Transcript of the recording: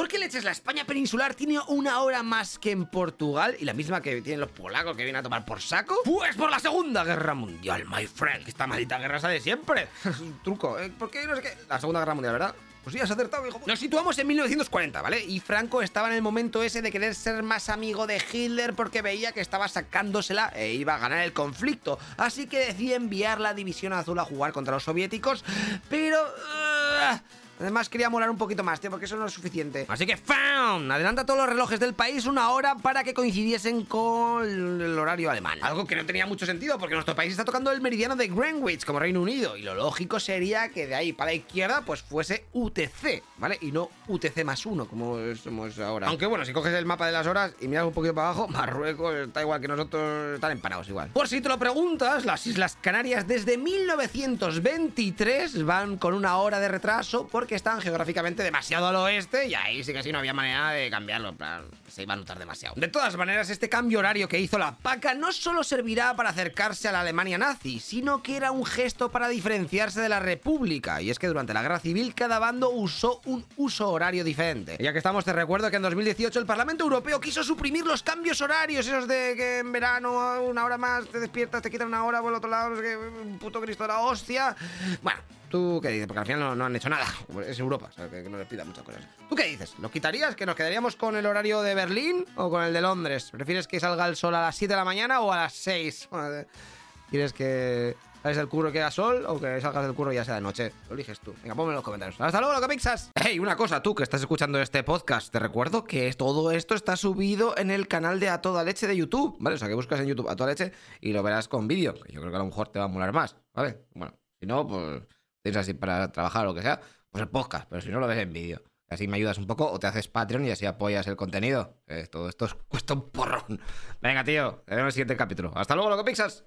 ¿Por qué leches la España peninsular tiene una hora más que en Portugal y la misma que tienen los polacos que vienen a tomar por saco? Pues por la Segunda Guerra Mundial, my friend. Esta maldita guerra sale siempre. Es un truco. ¿eh? ¿Por qué no sé qué? La Segunda Guerra Mundial, ¿verdad? Pues sí, has acertado, hijo. Nos situamos en 1940, ¿vale? Y Franco estaba en el momento ese de querer ser más amigo de Hitler porque veía que estaba sacándosela e iba a ganar el conflicto. Así que decide enviar la División Azul a jugar contra los soviéticos, pero... uh, Además quería molar un poquito más, tío, porque eso no es suficiente. Así que ¡fam! Adelanta todos los relojes del país una hora para que coincidiesen con el horario alemán. Algo que no tenía mucho sentido porque nuestro país está tocando el meridiano de Greenwich como Reino Unido. Y lo lógico sería que de ahí para la izquierda pues fuese UTC, ¿vale? Y no UTC más uno como somos ahora. Aunque bueno, si coges el mapa de las horas y miras un poquito para abajo, Marruecos está igual que nosotros, están empanados igual. Por si te lo preguntas, las Islas Canarias desde 1923 van con una hora de retraso porque están geográficamente demasiado al oeste y ahí sí que sí no había manera de cambiarlo, plan, se iba a notar demasiado. De todas maneras, este cambio horario que hizo la PACA no solo servirá para acercarse a la Alemania nazi, sino que era un gesto para diferenciarse de la República, y es que durante la Guerra Civil cada bando usó un uso horario diferente. Ya que estamos, te recuerdo que en 2018 el Parlamento Europeo quiso suprimir los cambios horarios, esos de que en verano una hora más te despiertas, te quitan una hora, por el otro lado, no sé qué, puto Cristo la hostia. Bueno, ¿Tú qué dices? Porque al final no, han hecho nada. Es Europa, ¿sabes? Que, que no les pidan muchas cosas. ¿Tú qué dices? ¿Lo quitarías? ¿Que nos quedaríamos con el horario de Berlín o con el de Londres? ¿Prefieres que salga el sol a las 7 de la mañana o a las 6? ¿Quieres que sales del curro y queda sol o que salgas del curro y ya sea de noche? Lo eliges tú. Venga, ponme en los comentarios. ¡Hasta luego, loco pixas! Hey, una cosa, tú que estás escuchando este podcast, te recuerdo que todo esto está subido en el canal de A Toda Leche de YouTube, ¿vale? O sea, que buscas en YouTube A Toda Leche y lo verás con vídeo, que yo creo que a lo mejor te va a molar más, ¿vale? Bueno, si no, pues tienes así para trabajar o lo que sea, pues el podcast, pero si no lo ves en vídeo. Así me ayudas un poco o te haces Patreon y así apoyas el contenido. Eh, todo esto cuesta un porrón. Venga, tío, te vemos en el siguiente capítulo. Hasta luego, loco pixas.